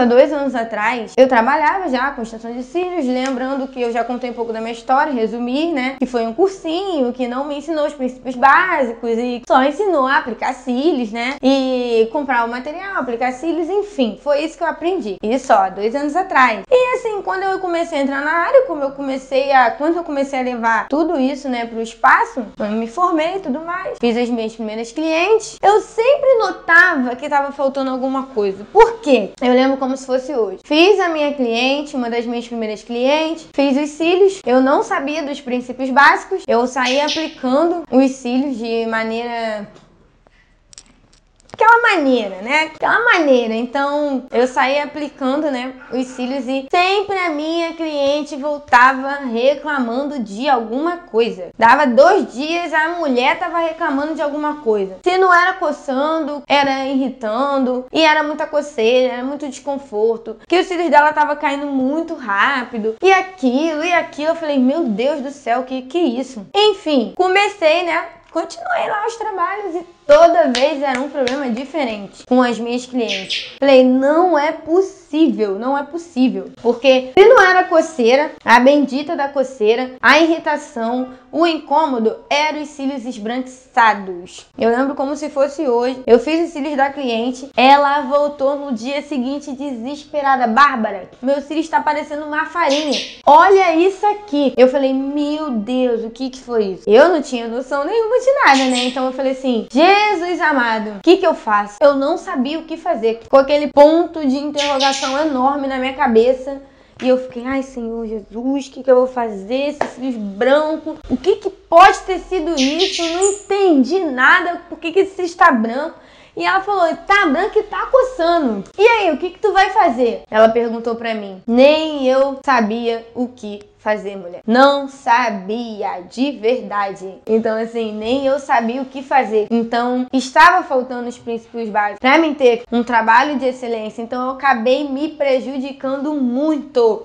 há dois anos atrás, eu trabalhava já com extensão de cílios, lembrando que eu já contei um pouco da minha história, resumir, né? Que foi um cursinho que não me ensinou os princípios básicos e só ensinou a aplicar cílios, né? E comprar o material, aplicar cílios, enfim, foi isso que eu aprendi. Isso, ó, dois anos atrás. E assim, quando eu comecei a entrar na área, como eu comecei a. Quando eu comecei a levar tudo isso, né, pro espaço, eu me formei e tudo mais, fiz as minhas primeiras clientes, eu sempre notava que tava faltando alguma coisa. Por quê? Eu lembro como se fosse hoje. Fiz a minha cliente, uma das minhas primeiras clientes, fiz os cílios, eu não sabia dos princípios básicos, eu saí aplicando os cílios de maneira maneira, né? Aquela maneira. Então, eu saí aplicando, né, os cílios e sempre a minha cliente voltava reclamando de alguma coisa. Dava dois dias, a mulher tava reclamando de alguma coisa. Se não era coçando, era irritando, e era muita coceira, era muito desconforto. Que os cílios dela tava caindo muito rápido, e aquilo, e aquilo. Eu falei, meu Deus do céu, que que isso? Enfim, comecei, né? Continuei lá os trabalhos e toda vez era um problema diferente com as minhas clientes. Falei, não é possível, não é possível. Porque se não era coceira, a bendita da coceira, a irritação, o incômodo eram os cílios esbranquiçados. Eu lembro como se fosse hoje. Eu fiz os cílios da cliente, ela voltou no dia seguinte desesperada. Bárbara, meu cílio está parecendo uma farinha. Olha isso aqui. Eu falei, meu Deus, o que que foi isso? Eu não tinha noção nenhuma de nada, né? Então eu falei assim, Jesus amado, o que que eu faço? Eu não sabia o que fazer. Com aquele ponto de interrogação enorme na minha cabeça. E eu fiquei, ai Senhor Jesus, o que, que eu vou fazer? Esses cílios brancos, o que, que pode ter sido isso? Não entendi nada, por que, que esse está branco? E ela falou, tá branco e tá coçando. E aí, o que que tu vai fazer? Ela perguntou pra mim. Nem eu sabia o que fazer, mulher. Não sabia de verdade. Então, assim, nem eu sabia o que fazer. Então, estava faltando os princípios básicos para mim ter um trabalho de excelência. Então, eu acabei me prejudicando muito.